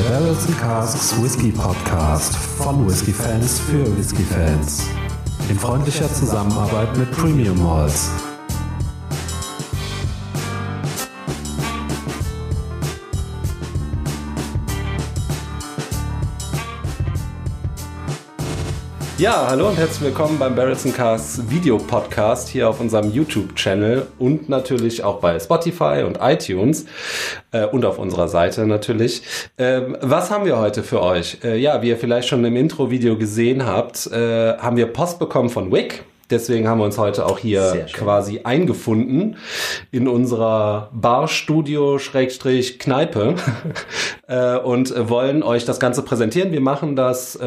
Der Barrels Casks Whisky Podcast von Whisky Fans für Whisky Fans. In freundlicher Zusammenarbeit mit Premium Malls. Ja, hallo und herzlich willkommen beim Barrels Cars Video Podcast hier auf unserem YouTube-Channel und natürlich auch bei Spotify und iTunes äh, und auf unserer Seite natürlich. Ähm, was haben wir heute für euch? Äh, ja, wie ihr vielleicht schon im Intro-Video gesehen habt, äh, haben wir Post bekommen von Wick. Deswegen haben wir uns heute auch hier quasi eingefunden in unserer Barstudio-Kneipe äh, und wollen euch das Ganze präsentieren. Wir machen das äh,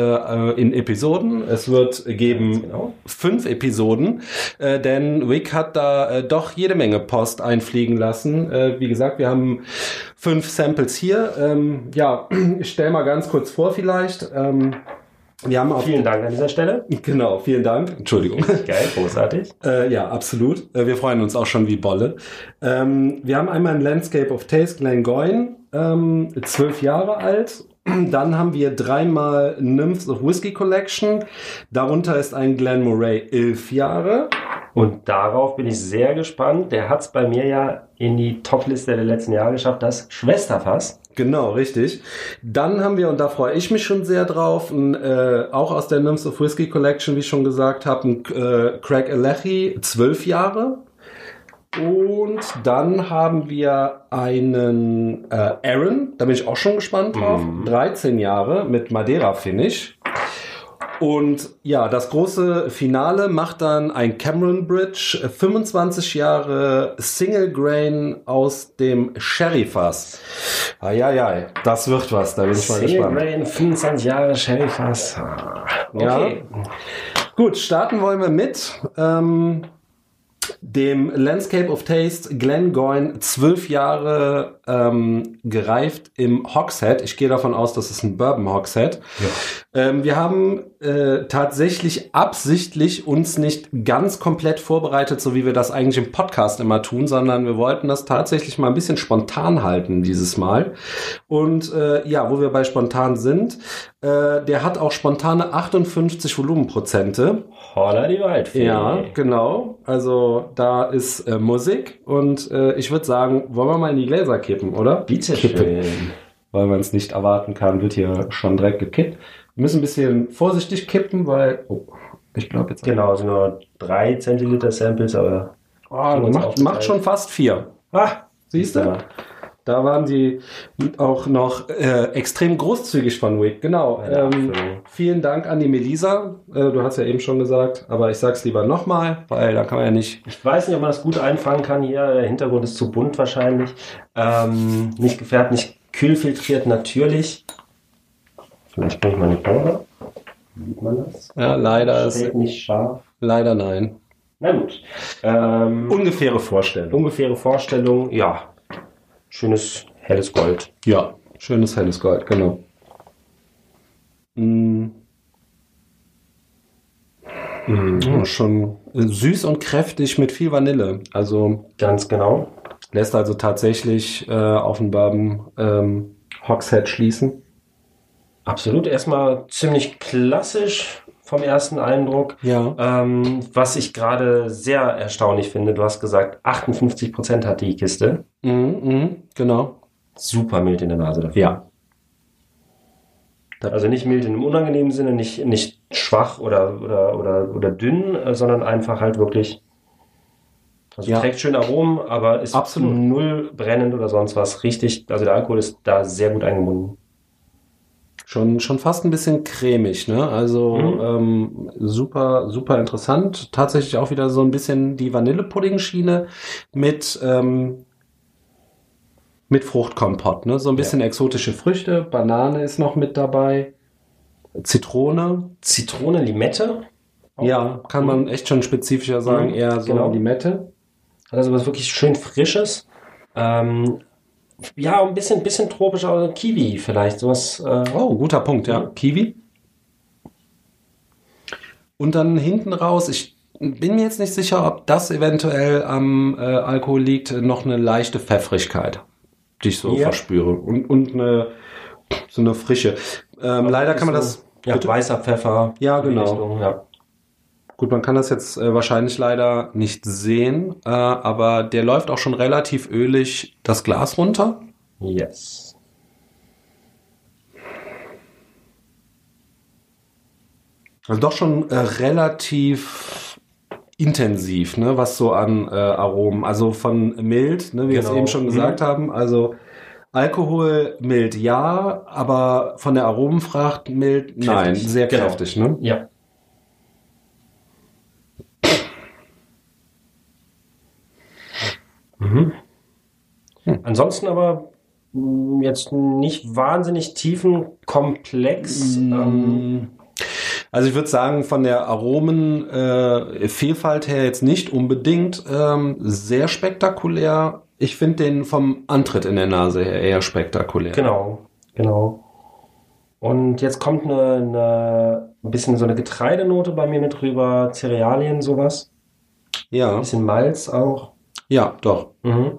in Episoden. Es wird geben genau. fünf Episoden, äh, denn Wick hat da doch jede Menge Post einfliegen lassen. wie gesagt, wir haben fünf Samples hier. Ähm, ja, ich stelle mal ganz kurz vor vielleicht. Wir haben auch vielen Dank an dieser Stelle. Genau, vielen Dank. Entschuldigung. Geil, großartig. äh, ja, absolut. Äh, wir freuen uns auch schon wie Bolle. Ähm, wir haben einmal ein Landscape of Taste Glengoyne, ähm, zwölf Jahre alt. Dann haben wir dreimal Nymphs of Whiskey Collection. Darunter ist ein Glen Moray, elf Jahre. Und darauf bin ich sehr gespannt. Der hat es bei mir ja in die Topliste der letzten Jahre geschafft, das Schwesterfass. Genau, richtig. Dann haben wir, und da freue ich mich schon sehr drauf, ein, äh, auch aus der Nymphs of Whiskey Collection, wie ich schon gesagt habe, ein äh, Craig Alechi, zwölf Jahre. Und dann haben wir einen äh, Aaron, da bin ich auch schon gespannt drauf, mhm. 13 Jahre mit Madeira Finish. Und ja, das große Finale macht dann ein Cameron Bridge, 25 Jahre Single Grain aus dem Sherry Fass. Eieiei, das wird was, da bin ich mal Single gespannt. Single Grain, 25 Jahre Sherry Fass. Okay. Ja. Gut, starten wollen wir mit. Ähm, dem Landscape of Taste Glengoyne zwölf Jahre ähm, gereift im Hogshead. Ich gehe davon aus, dass es ein Bourbon Hogshead. Ja. Ähm, wir haben äh, tatsächlich absichtlich uns nicht ganz komplett vorbereitet, so wie wir das eigentlich im Podcast immer tun, sondern wir wollten das tatsächlich mal ein bisschen spontan halten dieses Mal. Und äh, ja, wo wir bei spontan sind, äh, der hat auch spontane 58 Volumenprozente. Holla die Waldfee. Ja, genau. Also da ist äh, Musik und äh, ich würde sagen, wollen wir mal in die Gläser kippen, oder? Bitte schön. Weil man es nicht erwarten kann, wird hier schon direkt gekippt. Wir müssen ein bisschen vorsichtig kippen, weil, oh, ich glaube jetzt. Genau, sind nur drei Zentiliter Samples, aber. Oh, macht, macht schon fast vier. Ah, siehst du? Da waren die auch noch äh, extrem großzügig von Wick. Genau. Ähm, vielen Dank an die Melisa. Äh, du hast ja eben schon gesagt, aber ich sag's lieber nochmal, weil da kann man ja nicht. Ich weiß nicht, ob man das gut einfangen kann hier. Der Hintergrund ist zu bunt wahrscheinlich. Ähm, nicht gefärbt, nicht kühlfiltriert, natürlich. Vielleicht bringe ich mal eine Kamera. Sieht man das? Ja, leider ist. Steht nicht scharf. Leider nein. Na gut. Ähm, ungefähre Vorstellung. Ungefähre Vorstellung, ja schönes helles Gold. Ja, schönes helles Gold, genau. Mm. Mm. schon süß und kräftig mit viel Vanille. Also ganz genau. Lässt also tatsächlich äh, auf den Bourbon ähm, Hogshead schließen. Absolut. Erstmal ziemlich klassisch vom ersten Eindruck. Ja. Ähm, was ich gerade sehr erstaunlich finde, du hast gesagt, 58% hat die Kiste. Mhm, mh, genau. Super mild in der Nase dafür. Ja. Also nicht mild in einem unangenehmen Sinne, nicht, nicht schwach oder, oder, oder, oder dünn, äh, sondern einfach halt wirklich. Also ja. trägt schön Aromen, aber ist Absolut. null brennend oder sonst was. Richtig, also der Alkohol ist da sehr gut eingebunden. Schon, schon fast ein bisschen cremig, ne? Also mhm. ähm, super, super interessant. Tatsächlich auch wieder so ein bisschen die Vanillepudding-Schiene mit, ähm, mit Fruchtkompott, ne? So ein bisschen ja. exotische Früchte. Banane ist noch mit dabei. Zitrone. Zitrone, Limette. Auch. Ja, kann man echt schon spezifischer sagen, mhm, eher so genau. Limette. Hat also was wirklich schön Frisches. Ähm, ja, ein bisschen, bisschen tropisch, aber Kiwi vielleicht, sowas. Äh oh, guter Punkt, ja. Kiwi. Und dann hinten raus, ich bin mir jetzt nicht sicher, ob das eventuell am äh, Alkohol liegt, noch eine leichte Pfeffrigkeit, die ich so ja. verspüre. Und, und eine, so eine Frische. Ähm, leider kann man das. Ja, Bitte? weißer Pfeffer. Ja, genau. Richtung, ja. Gut, man kann das jetzt äh, wahrscheinlich leider nicht sehen, äh, aber der läuft auch schon relativ ölig das Glas runter. Yes. Also doch schon äh, relativ intensiv, ne, was so an äh, Aromen, also von mild, ne, wie wir es Genau. eben schon gesagt haben, also Alkohol mild ja, aber von der Aromenfracht mild nein, Kräftig. sehr Genau. kräftig, ne? Ja. Mhm. Ansonsten aber mh, jetzt nicht wahnsinnig tiefen Komplex. Ähm, Also ich würde sagen, von der Aromenvielfalt äh, her jetzt nicht unbedingt ähm, sehr spektakulär. Ich finde den vom Antritt in der Nase her eher spektakulär. genau, genau. Und jetzt kommt eine, eine ein bisschen so eine Getreidenote bei mir mit rüber, Cerealien, sowas. Ein Ja, bisschen Malz auch. ja, doch. Mhm.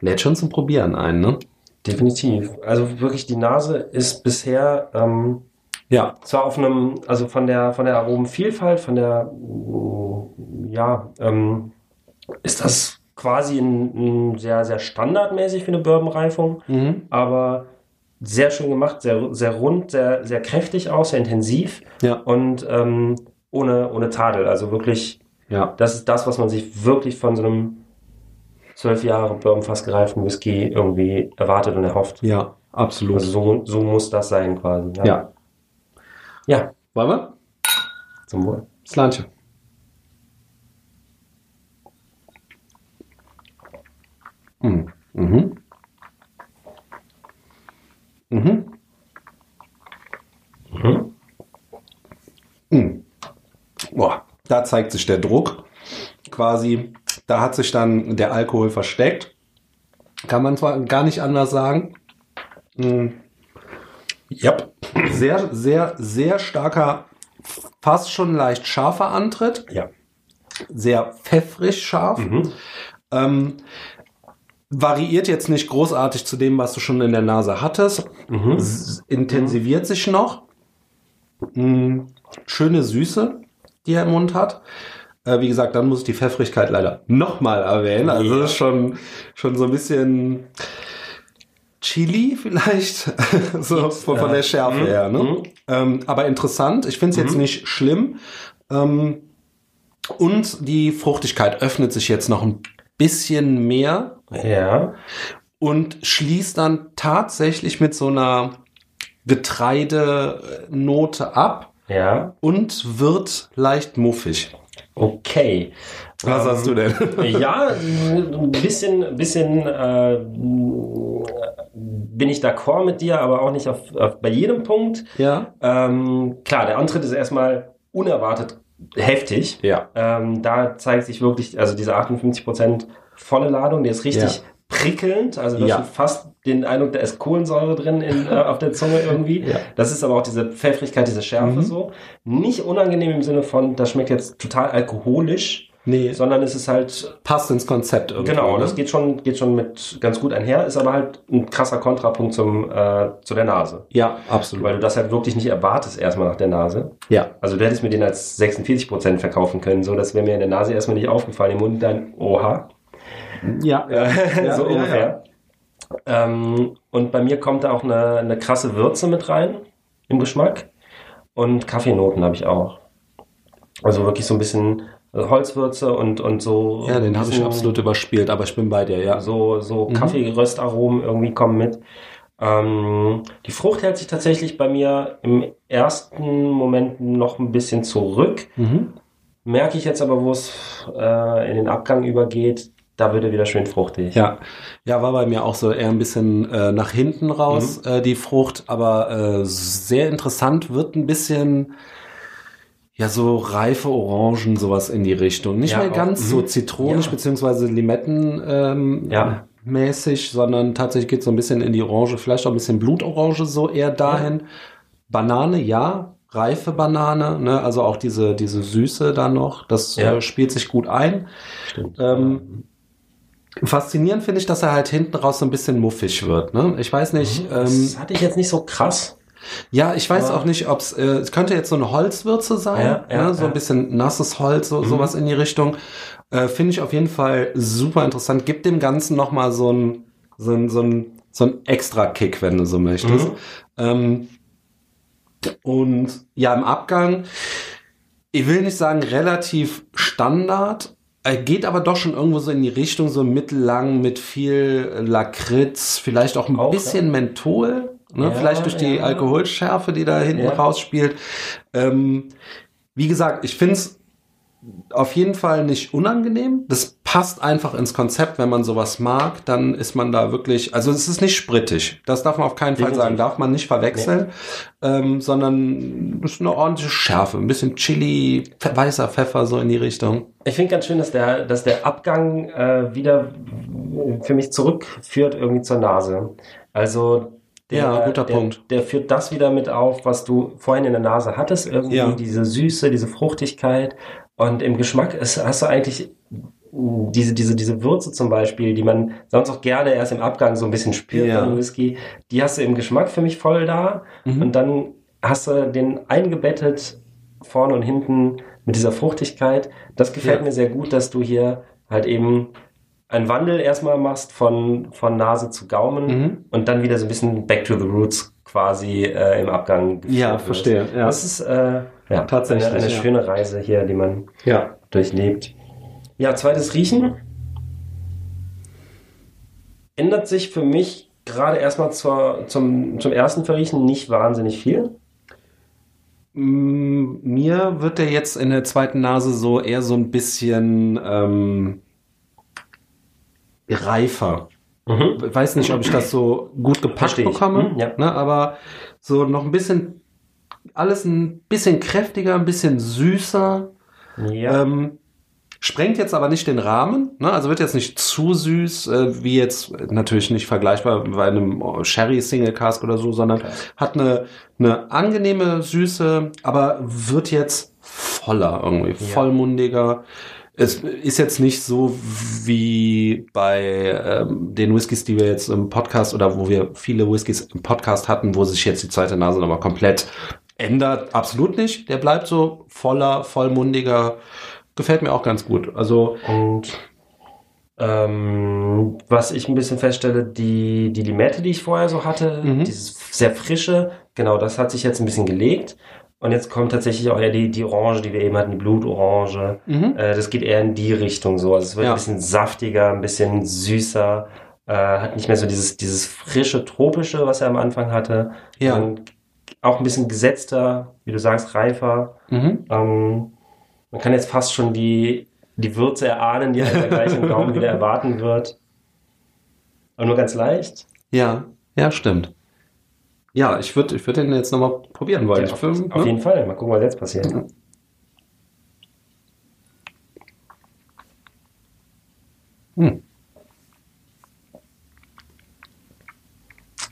Lädt schon zum Probieren ein, ne? Definitiv. Also wirklich, die Nase ist bisher ähm, Ja, zwar auf einem, also von der von der Aromenvielfalt, von der ja, ähm, ist das quasi ein, ein sehr, sehr standardmäßig für eine Bourbonreifung, mhm. aber sehr schön gemacht, sehr, sehr rund, sehr, sehr kräftig aus, sehr intensiv ja, und ähm, ohne, ohne Tadel. Also wirklich, ja, das ist das, was man sich wirklich von so einem zwölf Jahre Bourbon fast gereiften Whisky irgendwie erwartet und erhofft. ja, absolut. Also so, so muss das sein quasi. ja. Ja, Wollen wir? zum Wohl. Slantje. Mhm. Mhm. Mhm. Mhm. Mhm. Boah, da zeigt sich der Druck. Quasi, da hat sich dann der Alkohol versteckt. Kann man zwar gar nicht anders sagen. Mhm. Yep. Sehr, sehr, sehr starker, fast schon leicht scharfer Antritt. Ja. Sehr pfeffrig scharf. Mhm. Ähm, variiert jetzt nicht großartig zu dem, was du schon in der Nase hattest. Mhm. Intensiviert sich noch. Mm, schöne Süße, die er im Mund hat. Äh, wie gesagt, dann muss ich die Pfeffrigkeit leider nochmal erwähnen. Also Ja. das ist schon, schon so ein bisschen Chili vielleicht, so von, von ja. der Schärfe Mhm. her. Ne? Mhm. Ähm, aber interessant. Ich finde es jetzt Mhm. nicht schlimm. Ähm, und die Fruchtigkeit öffnet sich jetzt noch ein bisschen mehr Ja. und schließt dann tatsächlich mit so einer Getreidenote ab Ja. und wird leicht muffig. Okay. Was Ähm, hast du denn? Ja, ein bisschen, bisschen äh, bin ich d'accord mit dir, aber auch nicht auf, auf, bei jedem Punkt. ja? Ähm, klar, der Antritt ist erstmal unerwartet heftig. Ja. Ähm, da zeigt sich wirklich, also diese 58% volle Ladung, der ist richtig Ja. prickelnd. Also du Ja. schon fast den Eindruck, da ist Kohlensäure drin in, äh, auf der Zunge irgendwie. Ja. Das ist aber auch diese Pfeffrigkeit, diese Schärfe Mhm. so. Nicht unangenehm im Sinne von, das schmeckt jetzt total alkoholisch, Nee, sondern es ist halt, passt ins Konzept irgendwie. genau, das geht schon, geht schon mit ganz gut einher, ist aber halt ein krasser Kontrapunkt zum, äh, zu der Nase. Ja, absolut. Weil du das halt wirklich nicht erwartest erstmal nach der Nase. ja. Also du hättest mir den als 46% verkaufen können, so das wäre mir in der Nase erstmal nicht aufgefallen, im Mund dann, oha, Ja, ja, ja, so ja, ungefähr. Ähm, und bei mir kommt da auch eine, eine krasse Würze mit rein im Geschmack und Kaffeenoten habe ich auch. Also wirklich so ein bisschen Holzwürze und, und so. Ja, den habe ich absolut überspielt, aber ich bin bei dir, ja. so, so Mhm. Kaffeeröstaromen irgendwie kommen mit. Ähm, die Frucht hält sich tatsächlich bei mir im ersten Moment noch ein bisschen zurück. Mhm. Merke ich jetzt aber, wo es äh, in den Abgang übergeht, da wird er wieder schön fruchtig. Ja, ja, war bei mir auch so eher ein bisschen äh, nach hinten raus, äh, die Frucht, aber äh, sehr interessant, wird ein bisschen, ja, so reife Orangen, sowas in die Richtung. Nicht Ja, mehr auch, ganz mhm. so zitronisch, Ja. beziehungsweise Limetten ähm, Ja. mäßig, sondern tatsächlich geht so ein bisschen in die Orange, vielleicht auch ein bisschen Blutorange, so eher dahin. Banane, ja, reife Banane, ne? also auch diese, diese Süße da noch, das Ja. äh, spielt sich gut ein. Stimmt. Ähm, Faszinierend finde ich, dass er halt hinten raus so ein bisschen muffig wird. Ne? Ich weiß nicht. Das Ähm, hatte ich jetzt nicht so krass. ja, ich weiß Aber- auch nicht, ob es, äh, es könnte jetzt so eine Holzwürze sein, Ja, ja, ne? so ja. ein bisschen nasses Holz, so, sowas in die Richtung. Äh, finde ich auf jeden Fall super interessant. Gibt dem Ganzen nochmal so ein, so ein, so ein, so ein extra Kick, wenn du so möchtest. Mhm. Ähm, und ja, im Abgang, ich will nicht sagen relativ Standard, geht aber doch schon irgendwo so in die Richtung, so mittellang mit viel Lakritz, vielleicht auch ein Auch, bisschen Menthol, ne? Ja, vielleicht durch die ja. Alkoholschärfe, die da hinten Ja. rausspielt. Ähm, wie gesagt, ich finde es auf jeden Fall nicht unangenehm. Das passt einfach ins Konzept, wenn man sowas mag, dann ist man da wirklich, also es ist nicht sprittig. Das darf man auf keinen Fall sagen, darf man nicht verwechseln, ähm, sondern es ist eine ordentliche Schärfe, ein bisschen Chili, weißer Pfeffer so in die Richtung. Ich finde ganz schön, dass der, dass der Abgang äh, wieder für mich zurückführt irgendwie zur Nase. Also der, Ja, guter der, Punkt. Der führt das wieder mit auf, was du vorhin in der Nase hattest. Irgendwie Ja. diese Süße, diese Fruchtigkeit. Und im Geschmack ist, hast du eigentlich diese, diese, diese Würze zum Beispiel, die man sonst auch gerne erst im Abgang so ein bisschen spürt Ja. im Whisky, die hast du im Geschmack für mich voll da. Mhm. Und dann hast du den eingebettet vorne und hinten mit dieser Fruchtigkeit. Das gefällt Ja. mir sehr gut, dass du hier halt eben einen Wandel erstmal machst von, von Nase zu Gaumen Mhm. und dann wieder so ein bisschen back to the roots quasi äh, im Abgang. Ja, verstehe, ja. Das ist äh, ja, Tatsächlich, eine, eine ja. schöne Reise hier, die man Ja. durchlebt. Ja, zweites Riechen. Ändert sich für mich gerade erstmal zur, zum, zum ersten Verriechen nicht wahnsinnig viel. Mm, Mir wird der jetzt in der zweiten Nase so eher so ein bisschen ähm, reifer. Ich weiß nicht, ob ich das so gut gepackt bekomme, Mhm, ja. ne, aber so noch ein bisschen, alles ein bisschen kräftiger, ein bisschen süßer. Ja. Ähm, sprengt jetzt aber nicht den Rahmen, ne? also wird jetzt nicht zu süß, äh, wie jetzt äh, natürlich nicht vergleichbar bei einem Sherry Single Cask oder so, sondern Klar. hat eine, eine angenehme Süße, aber wird jetzt voller irgendwie, vollmundiger. Es ist jetzt nicht so wie bei ähm, den Whiskys, die wir jetzt im Podcast oder wo wir viele Whiskys im Podcast hatten, wo sich jetzt die zweite Nase nochmal komplett ändert. Absolut nicht. Der bleibt so voller, vollmundiger. Gefällt mir auch ganz gut. Also, Und ähm, was ich ein bisschen feststelle, die, die Limette, die ich vorher so hatte, Mhm. dieses sehr frische, genau, das hat sich jetzt ein bisschen gelegt. Und jetzt kommt tatsächlich auch eher die, die Orange, die wir eben hatten, die Blutorange. mhm. Äh, das geht eher in die Richtung so. Also es wird Ja. ein bisschen saftiger, ein bisschen süßer, äh, hat nicht mehr so dieses, dieses frische, tropische, was er am Anfang hatte. Ja. sondern auch ein bisschen gesetzter, wie du sagst, reifer. Mhm. Ähm, man kann jetzt fast schon die, die Würze erahnen, die halt gleich im Gaumen wieder erwarten wird. Aber nur ganz leicht. ja, ja, stimmt. Ja, ich würde ich würd den jetzt nochmal probieren wollen. Ja, ich auf, film, auf ne? jeden Fall. Mal gucken, was jetzt passiert. Hm.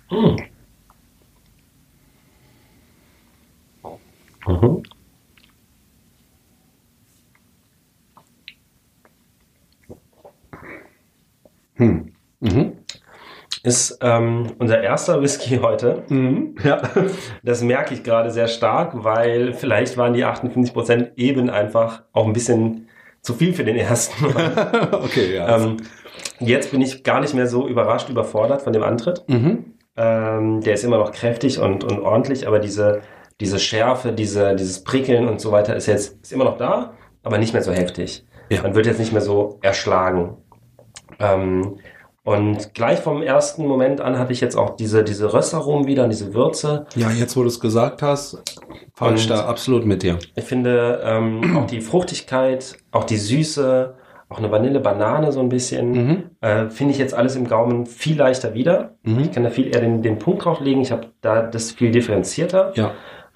Hm. Mhm. Hm. Mhm. Ist ähm, unser erster Whisky heute. Mhm. Ja. Das merke ich gerade sehr stark, weil vielleicht waren die 58% eben einfach auch ein bisschen zu viel für den ersten. okay, ja. ähm, jetzt bin ich gar nicht mehr so überrascht, überfordert von dem Antritt. mhm. Ähm, der ist immer noch kräftig und, und ordentlich, aber diese, diese Schärfe, diese, dieses Prickeln und so weiter ist jetzt ist immer noch da, aber nicht mehr so heftig. Ja. Man wird jetzt nicht mehr so erschlagen. Ähm, und gleich vom ersten Moment an hatte ich jetzt auch diese, diese Röstaromen wieder und diese Würze. Ja, jetzt wo du es gesagt hast, fahre ich da absolut mit dir. Ich finde ähm, auch die Fruchtigkeit, auch die Süße, auch eine Vanille, Banane so ein bisschen, Mhm. äh, finde ich jetzt alles im Gaumen viel leichter wieder. Mhm. Ich kann da viel eher den, den Punkt drauflegen. Ich habe da das viel differenzierter, Ja.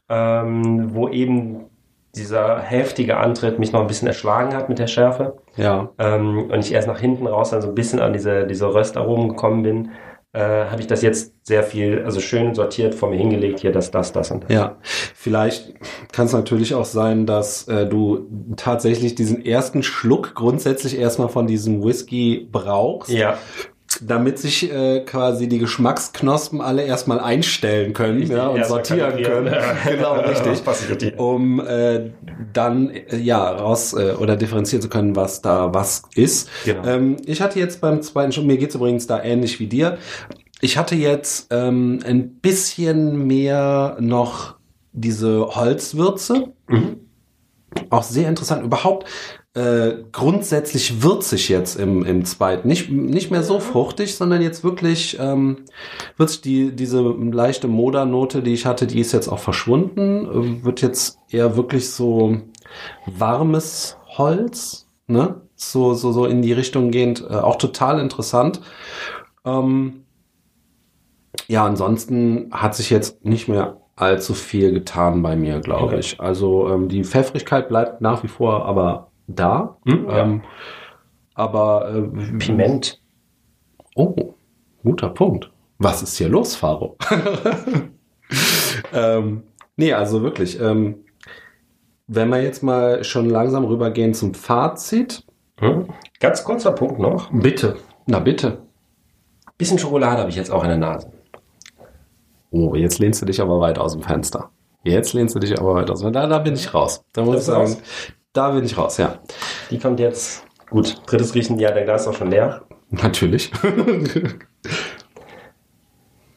Ähm, wo eben dieser heftige Antritt mich noch ein bisschen erschlagen hat mit der Schärfe Ja. ähm, und ich erst nach hinten raus dann so ein bisschen an diese, diese Röstaromen gekommen bin. äh, habe ich das jetzt sehr viel, also schön sortiert vor mir hingelegt, hier das, das, das und das. Ja, vielleicht kann es natürlich auch sein, dass äh, du tatsächlich diesen ersten Schluck grundsätzlich erstmal von diesem Whisky brauchst. Ja. Damit sich äh, quasi die Geschmacksknospen alle erstmal einstellen können Richtig, ja, und sortieren können. genau, richtig. Um äh, dann äh, ja raus äh, oder differenzieren zu können, was da was ist. Genau. Ähm, ich hatte jetzt beim zweiten Schluck, mir geht's übrigens da ähnlich wie dir. Ich hatte jetzt ähm, ein bisschen mehr noch diese Holzwürze. Auch sehr interessant. Überhaupt äh, grundsätzlich würzig jetzt im, im zweiten. Nicht, nicht mehr so fruchtig, sondern jetzt wirklich ähm, würzig. Die, diese leichte Modernote, die ich hatte, die ist jetzt auch verschwunden. Äh, Wird jetzt eher wirklich so warmes Holz, ne? So, so, so in die Richtung gehend. Äh, auch total interessant. Ähm, ja, ansonsten hat sich jetzt nicht mehr allzu viel getan bei mir, glaube Okay. ich. Also ähm, die Pfeffrigkeit bleibt nach wie vor aber da. Hm, ja. ähm, Aber äh, Piment. Oh, guter Punkt. Was ist hier los, Faro? ähm, nee, also wirklich. Ähm, wenn wir jetzt mal schon langsam rübergehen zum Fazit. Hm? Ganz kurzer Punkt noch. Bitte. Na bitte. Bisschen Schokolade habe ich jetzt auch in der Nase. Oh, jetzt lehnst du dich aber weit aus dem Fenster. Jetzt lehnst du dich aber weit aus dem Fenster. Da, da bin ich raus. Da muss ich du sagen, da bin ich raus, ja. Die kommt jetzt. Gut, drittes Riechen, ja, der Glas ist auch schon leer. Natürlich.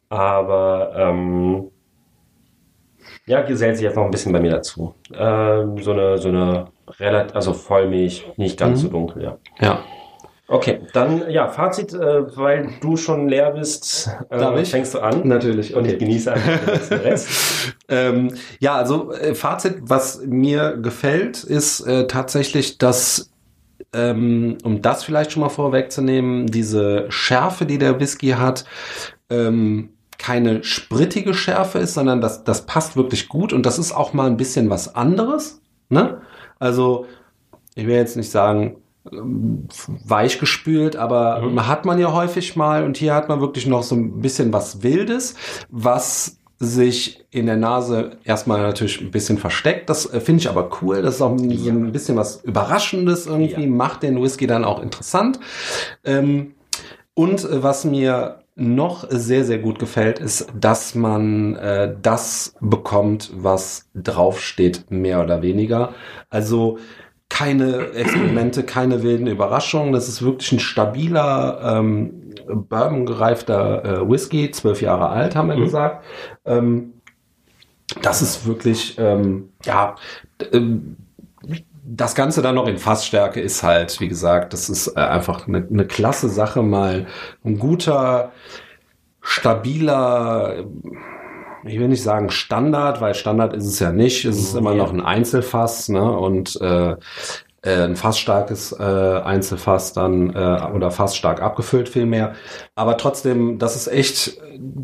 Aber ähm, ja, gesellt sich jetzt noch ein bisschen bei mir dazu. Ähm, so eine, so eine relativ, also Vollmilch, nicht ganz Mhm. so dunkel, ja. ja. Okay, dann ja, Fazit, äh, weil du schon leer bist, äh, fängst du an. Natürlich. Und ich genieße einfach den Rest. Ähm, ja, also äh, Fazit, was mir gefällt, ist äh, tatsächlich, dass, ähm, um das vielleicht schon mal vorwegzunehmen, diese Schärfe, die der Whisky hat, ähm, keine sprittige Schärfe ist, sondern das, das passt wirklich gut und das ist auch mal ein bisschen was anderes. Ne? Also, ich will jetzt nicht sagen, weich gespült, aber Mhm. hat man ja häufig mal und hier hat man wirklich noch so ein bisschen was Wildes, was sich in der Nase erstmal natürlich ein bisschen versteckt. Das äh, finde ich aber cool. Das ist auch ein- so ein bisschen was Überraschendes irgendwie, Ja. macht den Whisky dann auch interessant. Ähm, und äh, was mir noch sehr, sehr gut gefällt, ist, dass man äh, das bekommt, was draufsteht, mehr oder weniger. Also keine Experimente, keine wilden Überraschungen. Das ist wirklich ein stabiler, ähm, bourbon-gereifter äh, Whisky, zwölf Jahre alt, haben wir Mhm. gesagt. Ähm, das ist wirklich, ähm, ja, ähm, das Ganze dann noch in Fassstärke ist halt, wie gesagt, das ist äh, einfach eine, eine klasse Sache, mal ein guter, stabiler, ich will nicht sagen Standard, weil Standard ist es ja nicht. Es ist immer Ja. noch ein Einzelfass, ne? Und äh, äh, ein fassstarkes äh, Einzelfass dann äh, oder fassstark abgefüllt vielmehr. Aber trotzdem, das ist echt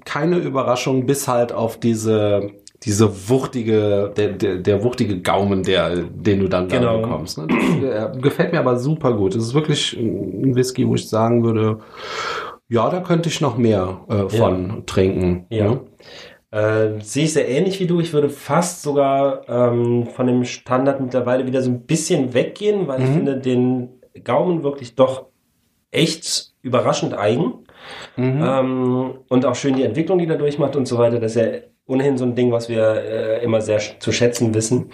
keine Überraschung, bis halt auf diese diese wuchtige, der, der, der wuchtige Gaumen, der, den du dann Genau. da bekommst. Ne? Das, äh, gefällt mir aber super gut. Es ist wirklich ein Whisky, wo ich sagen würde, ja, da könnte ich noch mehr äh, von trinken. Ja. ne? Äh, sehe ich sehr ähnlich wie du. Ich würde fast sogar ähm, von dem Standard mittlerweile wieder so ein bisschen weggehen, weil ich Mhm. finde den Gaumen wirklich doch echt überraschend eigen. Mhm. Ähm, und auch schön die Entwicklung, die da durchmacht und so weiter. Das ist ja ohnehin so ein Ding, was wir äh, immer sehr zu schätzen wissen.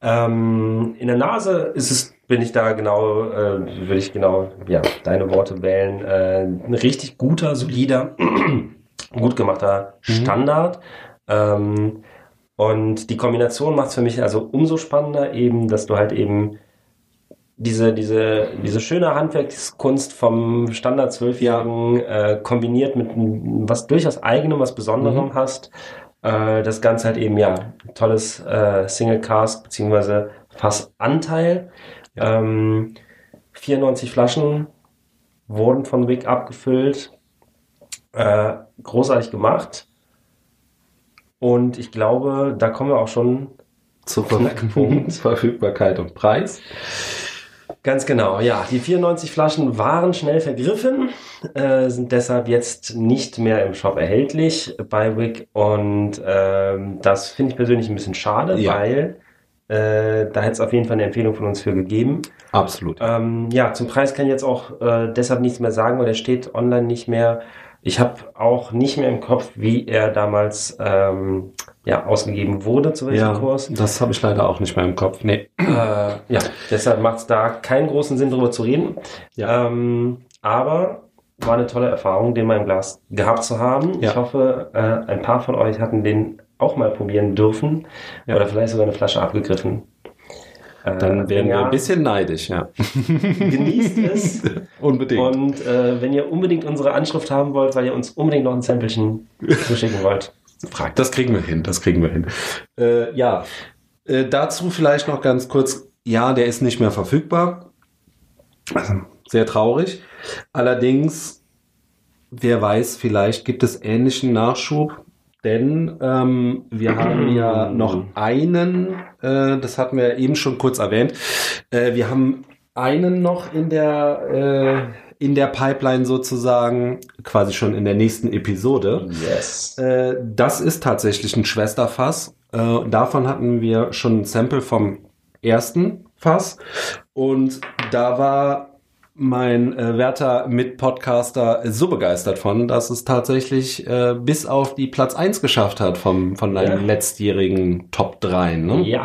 Ähm, in der Nase ist es, bin ich da genau, äh, würde ich genau, ja, deine Worte wählen, äh, ein richtig guter, solider, gut gemachter Standard. Ähm, und die Kombination macht es für mich also umso spannender eben, dass du halt eben diese, diese, diese schöne Handwerkskunst vom Standard Zwölfjährigen äh, kombiniert mit was durchaus eigenem, was Besonderem Mhm. hast. Äh, das Ganze halt eben, ja, tolles äh, Single Cask beziehungsweise Fassanteil. Ähm, 94 Flaschen wurden von Wick abgefüllt. Äh, großartig gemacht. Und ich glaube, da kommen wir auch schon Zur Knackpunkt. Verfügbarkeit und Preis. Ganz genau, ja. Die 94 Flaschen waren schnell vergriffen, äh, sind deshalb jetzt nicht mehr im Shop erhältlich bei Wick und ähm, das finde ich persönlich ein bisschen schade, Ja. weil äh, da hätte es auf jeden Fall eine Empfehlung von uns für gegeben. Absolut. Ähm, ja, zum Preis kann ich jetzt auch äh, deshalb nichts mehr sagen, weil der steht online nicht mehr. Ich habe auch nicht mehr im Kopf, wie er damals ähm, ja, ausgegeben wurde, zu welchem Ja, Kurs. das habe ich leider auch nicht mehr im Kopf. Nee. Äh, ja, deshalb macht es da keinen großen Sinn, drüber zu reden. Ja. Ähm, aber war eine tolle Erfahrung, den mal im Glas gehabt zu haben. Ja. Ich hoffe, äh, ein paar von euch hatten den auch mal probieren dürfen Ja. oder vielleicht sogar eine Flasche abgegriffen. Äh, Dann werden wir ja, ein bisschen neidisch, ja. genießt es. Unbedingt. Und äh, wenn ihr unbedingt unsere Anschrift haben wollt, weil ihr uns unbedingt noch ein Samplechen zuschicken wollt, fragt. Das kriegen wir hin, das kriegen wir hin. Äh, ja, äh, dazu vielleicht noch ganz kurz. Ja, der ist nicht mehr verfügbar. Also, sehr traurig. Allerdings, wer weiß, vielleicht gibt es ähnlichen Nachschub. Denn ähm, wir haben ja noch einen, äh, das hatten wir eben schon kurz erwähnt, äh, wir haben einen noch in der, äh, in der Pipeline sozusagen, quasi schon in der nächsten Episode. Yes. Äh, das ist tatsächlich ein Schwesterfass. Äh, davon hatten wir schon ein Sample vom ersten Fass. Und da war mein äh, werter Mitpodcaster so begeistert von, dass es tatsächlich äh, bis auf die Platz 1 geschafft hat vom, von einem Ja. letztjährigen Top 3. Ne? Ja.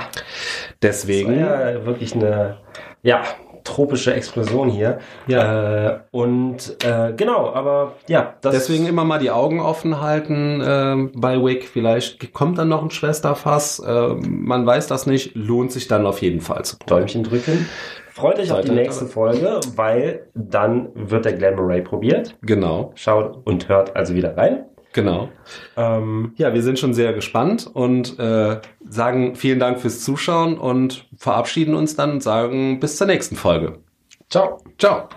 Deswegen. war ja wirklich eine ja, tropische Explosion hier. Ja. Äh, und äh, genau, aber ja, das Deswegen immer mal die Augen offen halten ähm, bei Wick. Vielleicht kommt dann noch ein Schwesterfass. Ähm, man weiß das nicht. Lohnt sich dann auf jeden Fall zu probieren. Däumchen drücken. Freut euch auf die nächste Folge, weil dann wird der Glamour Ray probiert. Genau, Schaut und hört also wieder rein. genau. Ähm, Ja, wir sind schon sehr gespannt und äh, sagen vielen Dank fürs Zuschauen und verabschieden uns dann und sagen bis zur nächsten Folge. ciao. Ciao.